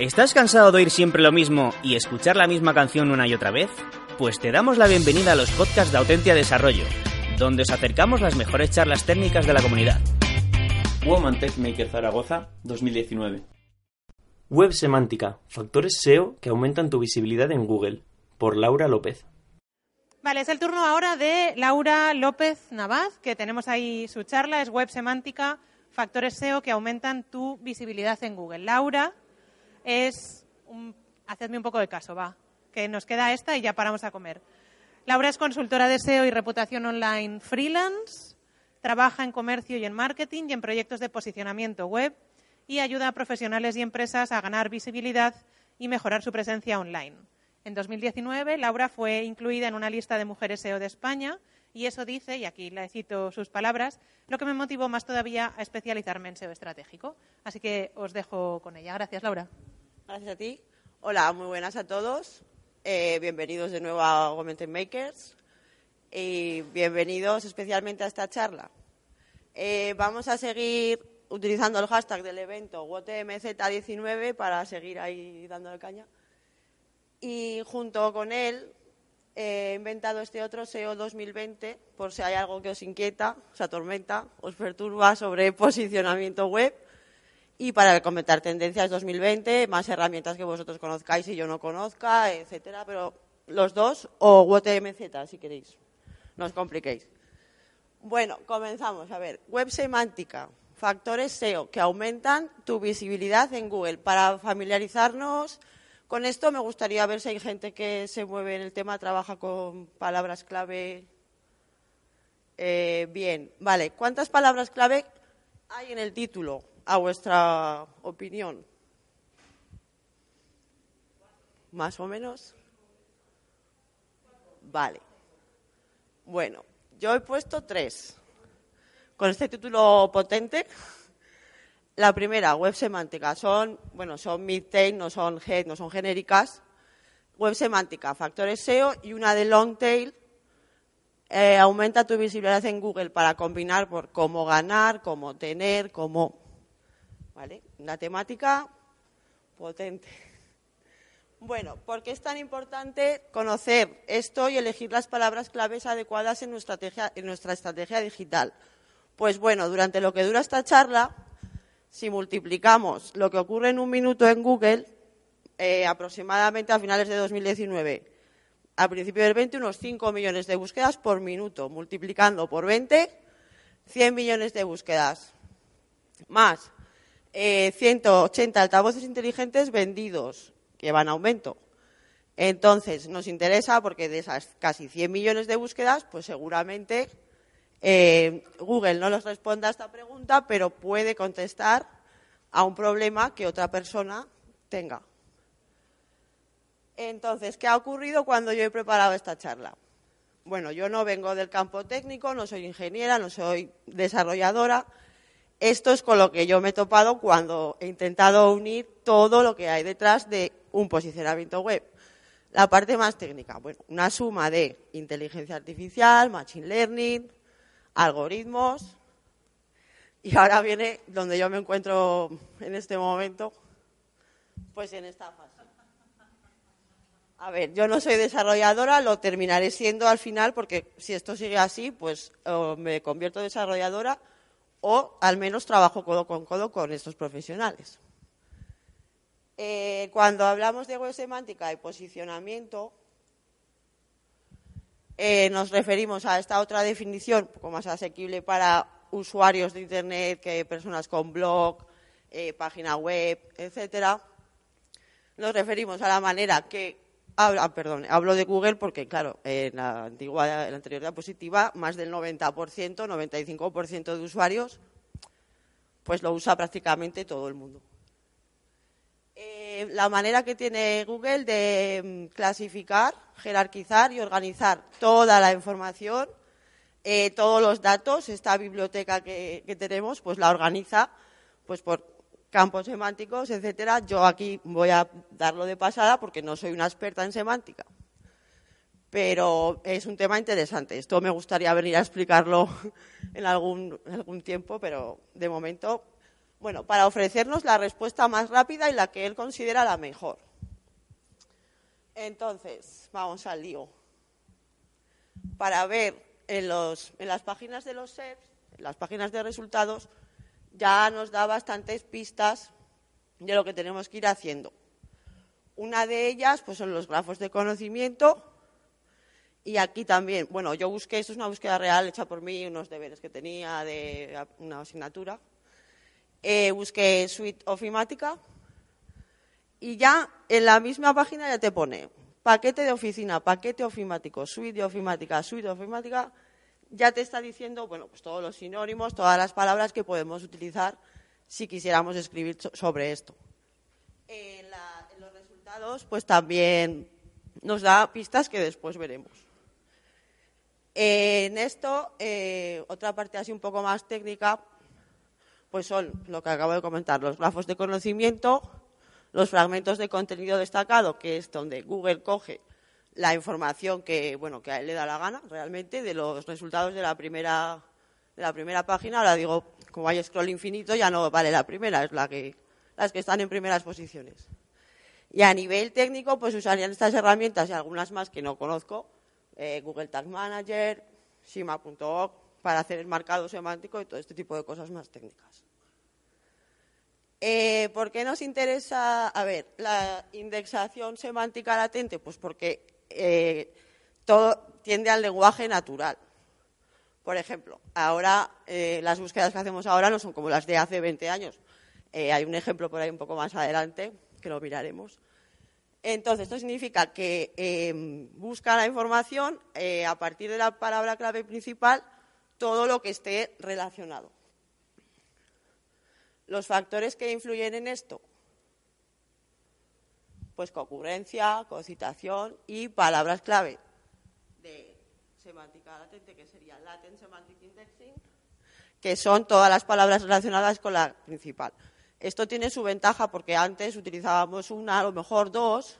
¿Estás cansado de oír siempre lo mismo y escuchar la misma canción una y otra vez? Pues te damos la bienvenida a los podcasts de Autentia Desarrollo, donde os acercamos las mejores charlas técnicas de la comunidad. Woman Tech Maker Zaragoza 2019. Web semántica, factores SEO que aumentan tu visibilidad en Google, por Laura López. Vale, es el turno ahora de Laura López Navaz, que tenemos ahí su charla, es web semántica, factores SEO que aumentan tu visibilidad en Google. Laura es, un, hacedme un poco de caso, va, que nos queda esta y ya paramos a comer. Laura es consultora de SEO y reputación online freelance, trabaja en comercio y en marketing y en proyectos de posicionamiento web y ayuda a profesionales y empresas a ganar visibilidad y mejorar su presencia online. En 2019, Laura fue incluida en una lista de mujeres SEO de España y eso dice, y aquí le cito sus palabras, lo que me motivó más todavía a especializarme en SEO estratégico. Así que os dejo con ella. Gracias, Laura. Gracias a ti. Hola, muy buenas a todos. Eh, bienvenidos de nuevo a Augmented Makers y bienvenidos especialmente a esta charla. Eh, vamos a seguir utilizando el hashtag del evento WOTMZ19 para seguir ahí dándole caña y junto con él he inventado este otro SEO 2020 por si hay algo que os inquieta, os atormenta, os perturba sobre posicionamiento web y para comentar tendencias 2020, más herramientas que vosotros conozcáis y yo no conozca, etcétera, pero los dos o WTMZ si queréis, no os compliquéis. Bueno, comenzamos. A ver, web semántica, factores SEO que aumentan tu visibilidad en Google. Para familiarizarnos, con esto me gustaría ver si hay gente que se mueve en el tema, trabaja con palabras clave. Eh, bien, vale. ¿Cuántas palabras clave hay en el título, a vuestra opinión? ¿Más o menos? Vale. Bueno, yo he puesto tres. Con este título potente la primera, web semántica, son, bueno, son mid-tail, no son no son genéricas. Web semántica, factores SEO y una de long tail, eh, aumenta tu visibilidad en Google para combinar por cómo ganar, cómo tener, cómo. ¿Vale? Una temática potente. Bueno, ¿por qué es tan importante conocer esto y elegir las palabras claves adecuadas en nuestra estrategia, digital? Pues bueno, durante lo que dura esta charla, si multiplicamos lo que ocurre en un minuto en Google, eh, aproximadamente a finales de 2019, al principio del 20, unos 5 millones de búsquedas por minuto, multiplicando por 20, 100 millones de búsquedas. Más 180 eh, altavoces inteligentes vendidos, que van a aumento. Entonces, nos interesa porque de esas casi 100 millones de búsquedas, pues seguramente eh, Google no les responde a esta pregunta, pero puede contestar a un problema que otra persona tenga. Entonces, ¿qué ha ocurrido cuando yo he preparado esta charla? Bueno, yo no vengo del campo técnico, no soy ingeniera, no soy desarrolladora. Esto es con lo que yo me he topado cuando he intentado unir todo lo que hay detrás de un posicionamiento web. La parte más técnica, bueno, una suma de inteligencia artificial, machine learning, algoritmos. Y ahora viene donde yo me encuentro en este momento, pues en esta fase. A ver, yo no soy desarrolladora, lo terminaré siendo al final porque si esto sigue así, pues me convierto desarrolladora o al menos trabajo codo con codo con estos profesionales. Eh, cuando hablamos de web semántica y posicionamiento, eh, nos referimos a esta otra definición, un poco más asequible para usuarios de Internet que personas con blog, eh, página web, etcétera. Nos referimos a la manera que ah, perdón, hablo de Google porque, claro, en la, antigua, en la anterior diapositiva, más del 90%, 95% de usuarios, pues lo usa prácticamente todo el mundo. Eh, la manera que tiene Google de mm, clasificar, jerarquizar y organizar toda la información, eh, todos los datos, esta biblioteca que, tenemos, pues la organiza pues por campos semánticos, etcétera. Yo aquí voy a darlo de pasada porque no soy una experta en semántica. Pero es un tema interesante. Esto me gustaría venir a explicarlo en algún, algún tiempo, pero de momento Bueno, para ofrecernos la respuesta más rápida y la que él considera la mejor. Entonces, vamos al lío. Para ver en, los, en las páginas de los SERPs, en las páginas de resultados, ya nos da bastantes pistas de lo que tenemos que ir haciendo. Una de ellas pues, son los grafos de conocimiento. Y aquí también, bueno, yo busqué, esto es una búsqueda real hecha por mí, unos deberes que tenía de una asignatura. Eh, busqué Suite Ofimática y ya en la misma página ya te pone paquete de oficina, paquete ofimático, suite de ofimática, suite ofimática, ya te está diciendo, bueno, pues todos los sinónimos, todas las palabras que podemos utilizar si quisiéramos escribir sobre esto. En, los resultados, pues también nos da pistas que después veremos. En esto, eh, otra parte así un poco más técnica, pues son lo que acabo de comentar, los grafos de conocimiento, los fragmentos de contenido destacado, que es donde Google coge la información que, bueno, que a él le da la gana realmente de los resultados de la primera, de la primera página. Ahora digo, como hay scroll infinito, ya no vale la primera, es la que, las que están en primeras posiciones. Y a nivel técnico, pues usarían estas herramientas y algunas más que no conozco, eh, Google Tag Manager, Shima.org, para hacer el marcado semántico y todo este tipo de cosas más técnicas. Eh, ¿Por qué nos interesa, a ver, la indexación semántica latente? Pues porque eh, todo tiende al lenguaje natural. Por ejemplo, ahora eh, las búsquedas que hacemos ahora no son como las de hace 20 años. hay un ejemplo por ahí un poco más adelante que lo miraremos. Entonces, esto significa que busca la información a partir de la palabra clave principal todo lo que esté relacionado. Los factores que influyen en esto, pues concurrencia, concitación y palabras clave de semántica latente, que sería latent semantic indexing, que son todas las palabras relacionadas con la principal. Esto tiene su ventaja porque antes utilizábamos una, a lo mejor dos,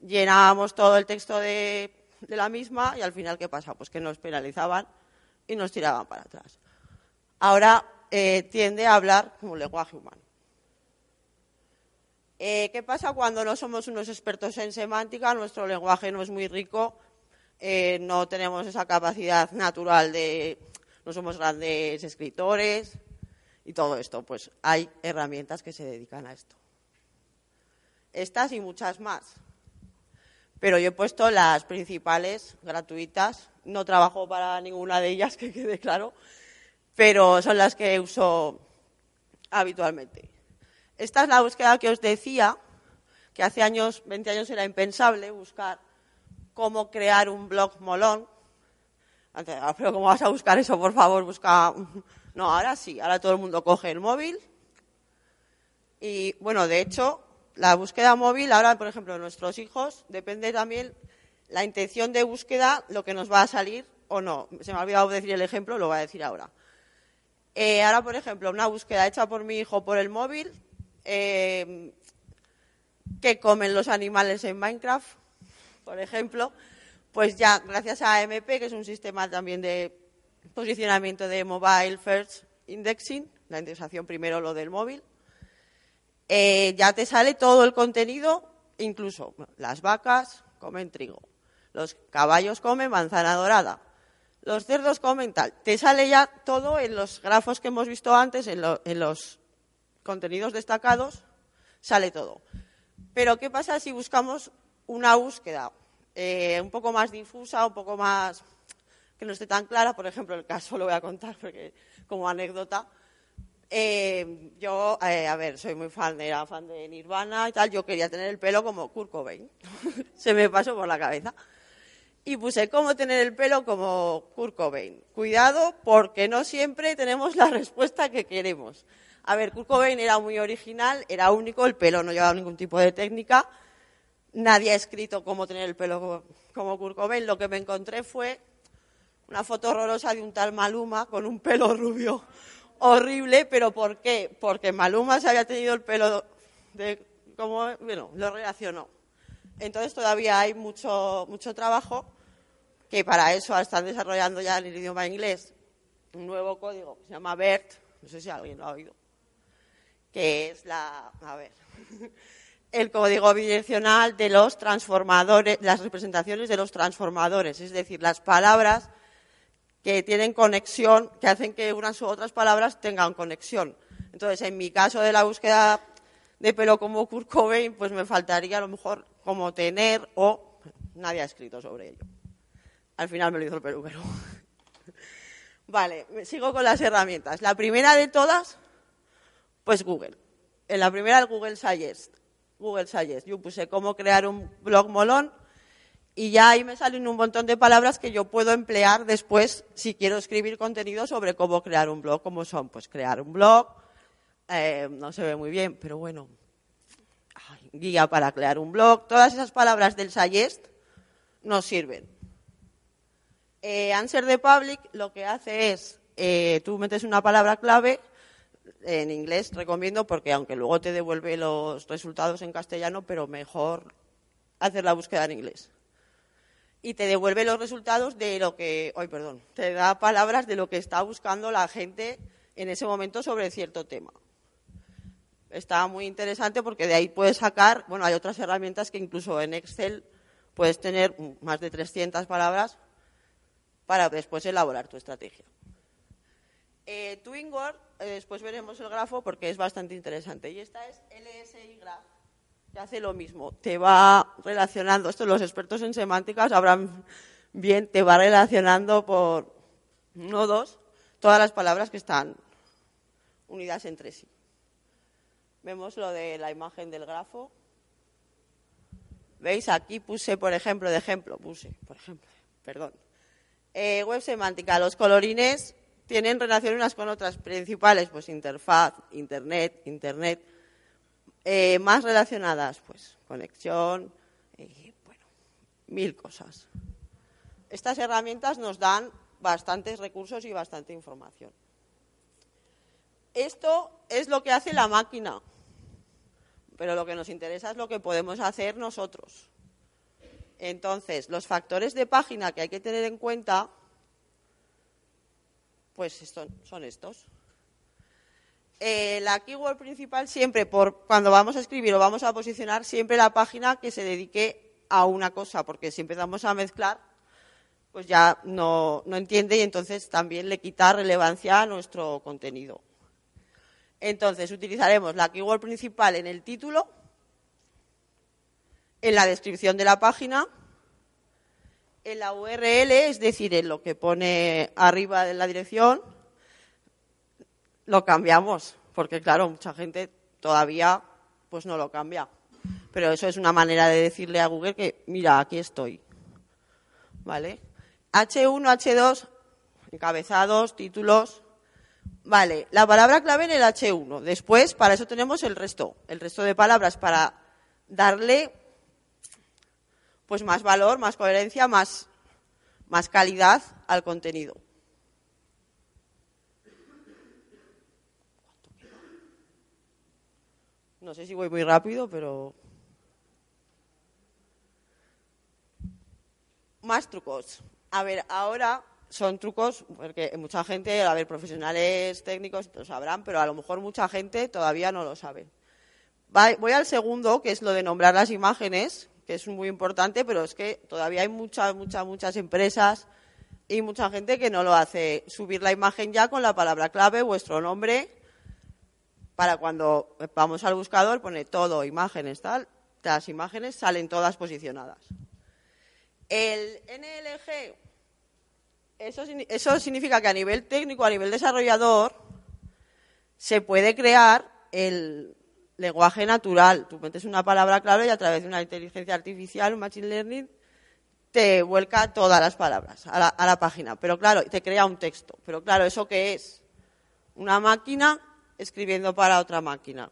llenábamos todo el texto de, de la misma y al final, ¿qué pasa? Pues que nos penalizaban y nos tiraban para atrás. Ahora eh, tiende a hablar como lenguaje humano. Eh, ¿Qué pasa cuando no somos unos expertos en semántica? Nuestro lenguaje no es muy rico, eh, no tenemos esa capacidad natural de, no somos grandes escritores y todo esto. Pues hay herramientas que se dedican a esto. Estas y muchas más. Pero yo he puesto las principales gratuitas. No trabajo para ninguna de ellas, que quede claro pero son las que uso habitualmente. Esta es la búsqueda que os decía, que hace años, 20 años era impensable buscar cómo crear un blog molón. Ah, pero ¿cómo vas a buscar eso? Por favor, busca... No, ahora sí, ahora todo el mundo coge el móvil. Y bueno, de hecho, la búsqueda móvil, ahora, por ejemplo, nuestros hijos, depende también la intención de búsqueda, lo que nos va a salir o no. Se me ha olvidado decir el ejemplo, lo voy a decir ahora. Eh, ahora, por ejemplo, una búsqueda hecha por mi hijo por el móvil, eh, ¿qué comen los animales en Minecraft? Por ejemplo, pues ya gracias a MP, que es un sistema también de posicionamiento de Mobile First Indexing, la indexación primero lo del móvil, eh, ya te sale todo el contenido, incluso las vacas comen trigo, los caballos comen manzana dorada, los cerdos comen tal. Te sale ya todo en los grafos que hemos visto antes, en, los contenidos destacados, sale todo. Pero ¿qué pasa si buscamos una búsqueda eh, un poco más difusa, un poco más que no esté tan clara? Por ejemplo, el caso lo voy a contar porque como anécdota. Eh, yo, eh, a ver, soy muy fan, era fan de Nirvana y tal. Yo quería tener el pelo como Kurt Cobain. Se me pasó por la cabeza y puse cómo tener el pelo como Kurt Cobain. Cuidado porque no siempre tenemos la respuesta que queremos. A ver, Kurt era muy original, era único, el pelo no llevaba ningún tipo de técnica. Nadie ha escrito cómo tener el pelo como Cobain. Lo que me encontré fue una foto horrorosa de un tal Maluma con un pelo rubio horrible, pero ¿por qué? Porque Maluma se había tenido el pelo de como, bueno, lo relacionó. Entonces todavía hay mucho, mucho trabajo que para eso están desarrollando ya en el idioma inglés un nuevo código que se llama BERT, no sé si alguien lo ha oído, que es la, a ver, el código bidireccional de los transformadores, las representaciones de los transformadores, es decir, las palabras que tienen conexión, que hacen que unas u otras palabras tengan conexión. Entonces, en mi caso de la búsqueda de pelo como Kurt Cobain, pues me faltaría a lo mejor como tener o nadie ha escrito sobre ello. Al final me lo hizo el peluquero. Vale, sigo con las herramientas. La primera de todas, pues Google. En la primera, el Google Suggest. Google Suggest. Yo puse cómo crear un blog molón y ya ahí me salen un montón de palabras que yo puedo emplear después si quiero escribir contenido sobre cómo crear un blog, como son, pues crear un blog, eh, no se ve muy bien, pero bueno, guía para crear un blog, todas esas palabras del Suggest nos sirven. Eh, Answer the Public lo que hace es, eh, tú metes una palabra clave, en inglés recomiendo porque aunque luego te devuelve los resultados en castellano, pero mejor hacer la búsqueda en inglés y te devuelve los resultados de lo que, hoy perdón, te da palabras de lo que está buscando la gente en ese momento sobre cierto tema. Está muy interesante porque de ahí puedes sacar, bueno, hay otras herramientas que incluso en Excel puedes tener más de 300 palabras para después elaborar tu estrategia. Eh, eh, después veremos el grafo porque es bastante interesante. Y esta es LSI Graph hace lo mismo, te va relacionando, esto los expertos en semántica sabrán bien, te va relacionando por nodos todas las palabras que están unidas entre sí. Vemos lo de la imagen del grafo. ¿Veis? Aquí puse, por ejemplo, de ejemplo, puse, por ejemplo, perdón. Eh, web semántica, los colorines tienen relación unas con otras principales, pues interfaz, internet, internet eh, más relacionadas, pues conexión, y bueno, mil cosas. Estas herramientas nos dan bastantes recursos y bastante información. Esto es lo que hace la máquina, pero lo que nos interesa es lo que podemos hacer nosotros. Entonces, los factores de página que hay que tener en cuenta, pues son estos. Eh, la keyword principal siempre, por cuando vamos a escribir o vamos a posicionar, siempre la página que se dedique a una cosa, porque si empezamos a mezclar, pues ya no, no entiende y entonces también le quita relevancia a nuestro contenido. Entonces, utilizaremos la keyword principal en el título, en la descripción de la página, en la URL, es decir, en lo que pone arriba de la dirección, lo cambiamos, porque claro, mucha gente todavía pues no lo cambia. Pero eso es una manera de decirle a Google que, mira, aquí estoy. ¿Vale? H1, H2, encabezados, títulos. Vale, la palabra clave en el H1. Después, para eso tenemos el resto, el resto de palabras para darle pues más valor, más coherencia, más, más calidad al contenido. No sé si voy muy rápido, pero... Más trucos. A ver, ahora son trucos, porque mucha gente, a ver, profesionales técnicos lo sabrán, pero a lo mejor mucha gente todavía no lo sabe. Voy al segundo, que es lo de nombrar las imágenes, que es muy importante, pero es que todavía hay muchas, muchas, muchas empresas y mucha gente que no lo hace. Subir la imagen ya con la palabra clave, vuestro nombre para cuando vamos al buscador, pone todo, imágenes, tal, las imágenes salen todas posicionadas. El NLG, eso, eso significa que a nivel técnico, a nivel desarrollador, se puede crear el lenguaje natural. Tú metes una palabra clave y a través de una inteligencia artificial, un machine learning, te vuelca todas las palabras a la, a la página. Pero claro, te crea un texto. Pero claro, ¿eso qué es? Una máquina escribiendo para otra máquina.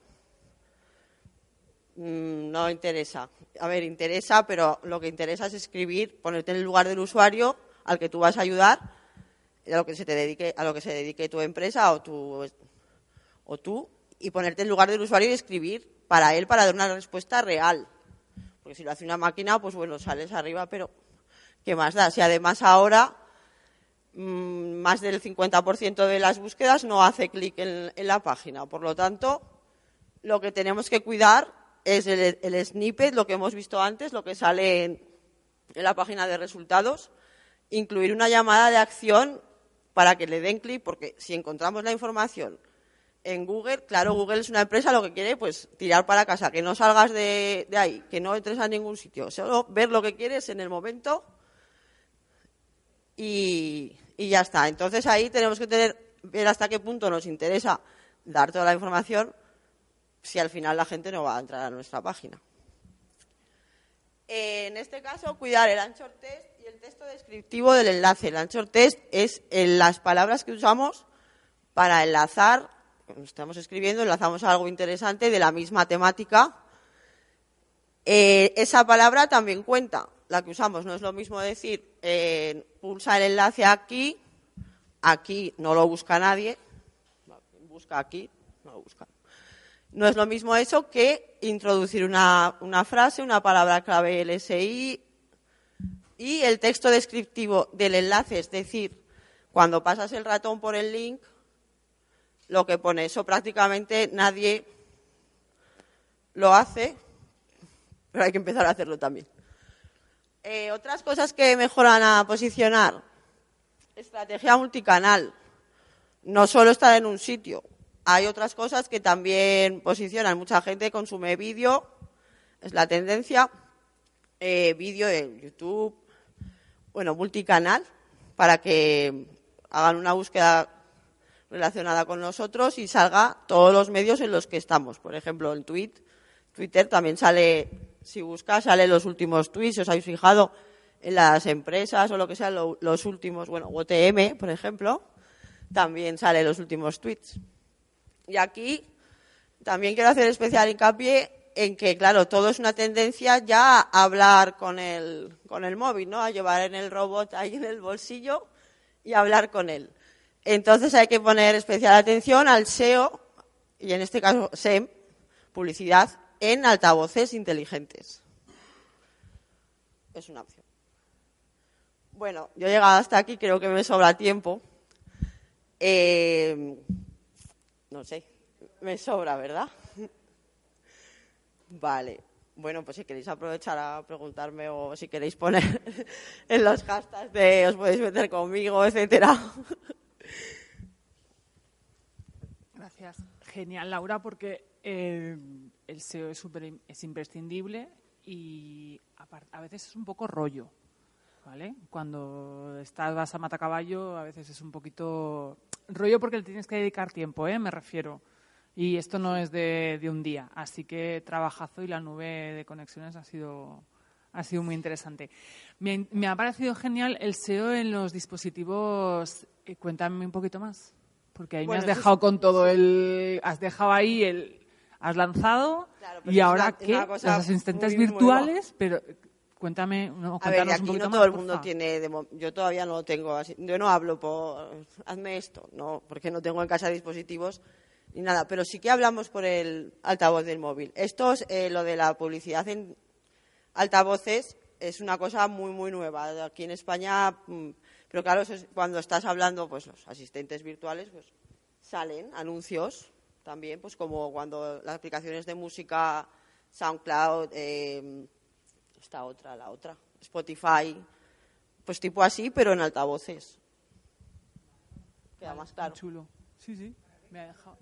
Mm, no interesa. A ver, interesa, pero lo que interesa es escribir, ponerte en el lugar del usuario al que tú vas a ayudar, a lo que se te dedique, a lo que se dedique tu empresa o tu o tú, y ponerte en lugar del usuario y escribir para él para dar una respuesta real. Porque si lo hace una máquina, pues bueno, sales arriba, pero ¿qué más da? Si además ahora Mm, más del 50% de las búsquedas no hace clic en, la página. Por lo tanto, lo que tenemos que cuidar es el, snippet, lo que hemos visto antes, lo que sale en la página de resultados, incluir una llamada de acción para que le den clic, porque si encontramos la información en Google, claro, Google es una empresa, lo que quiere, pues tirar para casa, que no salgas de, ahí, que no entres a ningún sitio, solo ver lo que quieres en el momento y, ya está. Entonces ahí tenemos que tener, ver hasta qué punto nos interesa dar toda la información si al final la gente no va a entrar a nuestra página. En este caso, cuidar el anchor test y el texto descriptivo del enlace. El anchor test es en las palabras que usamos para enlazar, estamos escribiendo, enlazamos algo interesante de la misma temática. Eh, esa palabra también cuenta, la que usamos. No es lo mismo decir, eh, pulsa el enlace aquí, aquí no lo busca nadie, busca aquí, no lo busca. No es lo mismo eso que introducir una, una frase, una palabra clave LSI y el texto descriptivo del enlace, es decir, cuando pasas el ratón por el link, lo que pone eso prácticamente nadie lo hace, pero hay que empezar a hacerlo también. Eh, otras cosas que mejoran a posicionar. Estrategia multicanal. No solo estar en un sitio. Hay otras cosas que también posicionan. Mucha gente consume vídeo, es la tendencia. Eh, vídeo en YouTube, bueno, multicanal, para que hagan una búsqueda relacionada con nosotros y salga todos los medios en los que estamos. Por ejemplo, en tweet, Twitter también sale, si buscas, sale los últimos tweets. ¿Os habéis fijado en las empresas o lo que sea, lo, los últimos, bueno, OTM, por ejemplo, también sale los últimos tweets. Y aquí también quiero hacer especial hincapié en que, claro, todo es una tendencia ya a hablar con el, con el móvil, ¿no? A llevar en el robot ahí en el bolsillo y hablar con él. Entonces hay que poner especial atención al SEO, y en este caso SEM, publicidad, en altavoces inteligentes. Es una opción. Bueno, yo he llegado hasta aquí, creo que me sobra tiempo. Eh, no sé, me sobra, ¿verdad? Vale. Bueno, pues si queréis aprovechar a preguntarme o si queréis poner en los hashtags de os podéis meter conmigo, etcétera. Genial, Laura, porque eh, el SEO es, super, es imprescindible y a veces es un poco rollo. ¿Vale? Cuando estás, vas a matacaballo, a veces es un poquito rollo porque le tienes que dedicar tiempo, ¿eh? me refiero. Y esto no es de, de, un día, así que trabajazo y la nube de conexiones ha sido, ha sido muy interesante. Me, me ha parecido genial el SEO en los dispositivos. Eh, cuéntame un poquito más, porque ahí bueno, me has dejado es... con todo el. Has dejado ahí el. Has lanzado claro, y ahora una, qué? Una Los asistentes virtuales, nueva. pero Cuéntame, no, a ver, aquí un poquito no todo más, el mundo tiene, de, yo todavía no lo tengo, así, yo no hablo por, hazme esto, no, porque no tengo en casa dispositivos ni nada, pero sí que hablamos por el altavoz del móvil. Esto es eh, lo de la publicidad en altavoces, es una cosa muy, muy nueva. Aquí en España, mm, pero claro, cuando estás hablando, pues los asistentes virtuales, pues salen anuncios también, pues como cuando las aplicaciones de música, SoundCloud, eh, esta otra, la otra, Spotify, pues tipo así, pero en altavoces. Queda más claro. chulo. Sí, sí, me ha dejado.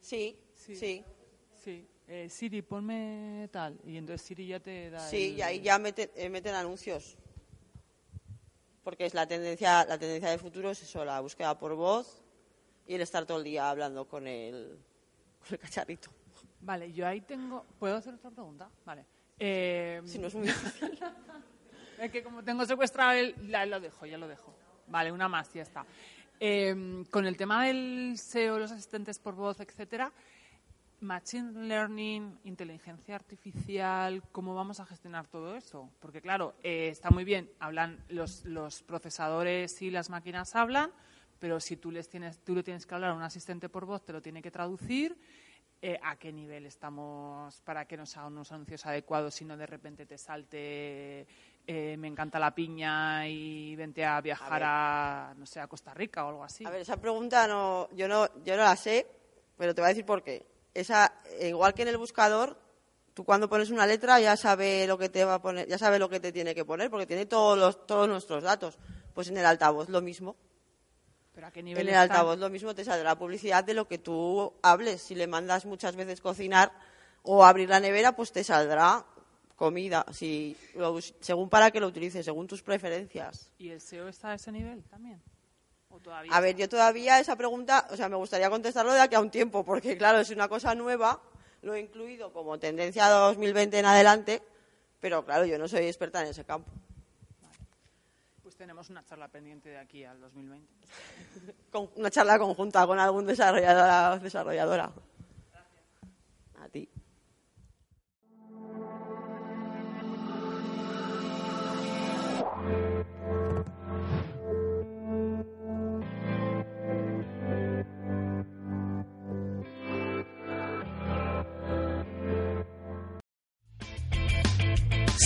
Sí, sí, sí. Sí. Eh, Siri, ponme tal. Y entonces Siri ya te da. Sí, el- y ahí ya meten, eh, meten anuncios. Porque es la tendencia, la tendencia de futuro es eso, la búsqueda por voz y el estar todo el día hablando con el, con el cacharrito. Vale, yo ahí tengo. ¿Puedo hacer otra pregunta? Vale. Eh, Si no es muy difícil. Es que como tengo secuestrado el... Ya lo dejo, ya lo dejo. Vale, una más, ya está. Con el tema del SEO, los asistentes por voz, etcétera, Machine Learning, inteligencia artificial, ¿cómo vamos a gestionar todo eso? Porque claro, eh, está muy bien, hablan los, los procesadores y las máquinas hablan, pero si tú les tienes, tú le tienes que hablar a un asistente por voz, te lo tiene que traducir. eh, ¿A qué nivel estamos para que nos hagan unos anuncios adecuados si no de repente te salte eh, me encanta la piña y vente a viajar a, no sé, a Costa Rica o algo así? A ver, esa pregunta no, yo no, yo no la sé, pero te voy a decir por qué. Esa, igual que en el buscador, tú cuando pones una letra ya sabe lo que te va a poner, ya sabe lo que te tiene que poner, porque tiene todos los, todos nuestros datos. Pues en el altavoz lo mismo. ¿Pero a qué nivel En el está? altavoz lo mismo te saldrá publicidad de lo que tú hables. Si le mandas muchas veces cocinar o abrir la nevera, pues te saldrá comida. Si según para que lo utilices, según tus preferencias. ¿Y el SEO está a ese nivel también? ¿O todavía A ver, yo todavía esa pregunta, o sea, me gustaría contestarlo de aquí a un tiempo, porque claro, es una cosa nueva, lo he incluido como tendencia 2020 en adelante, pero claro, yo no soy experta en ese campo. Pues tenemos una charla pendiente de aquí al 2020. Con una charla conjunta con algún desarrolladora desarrolladora. A ti.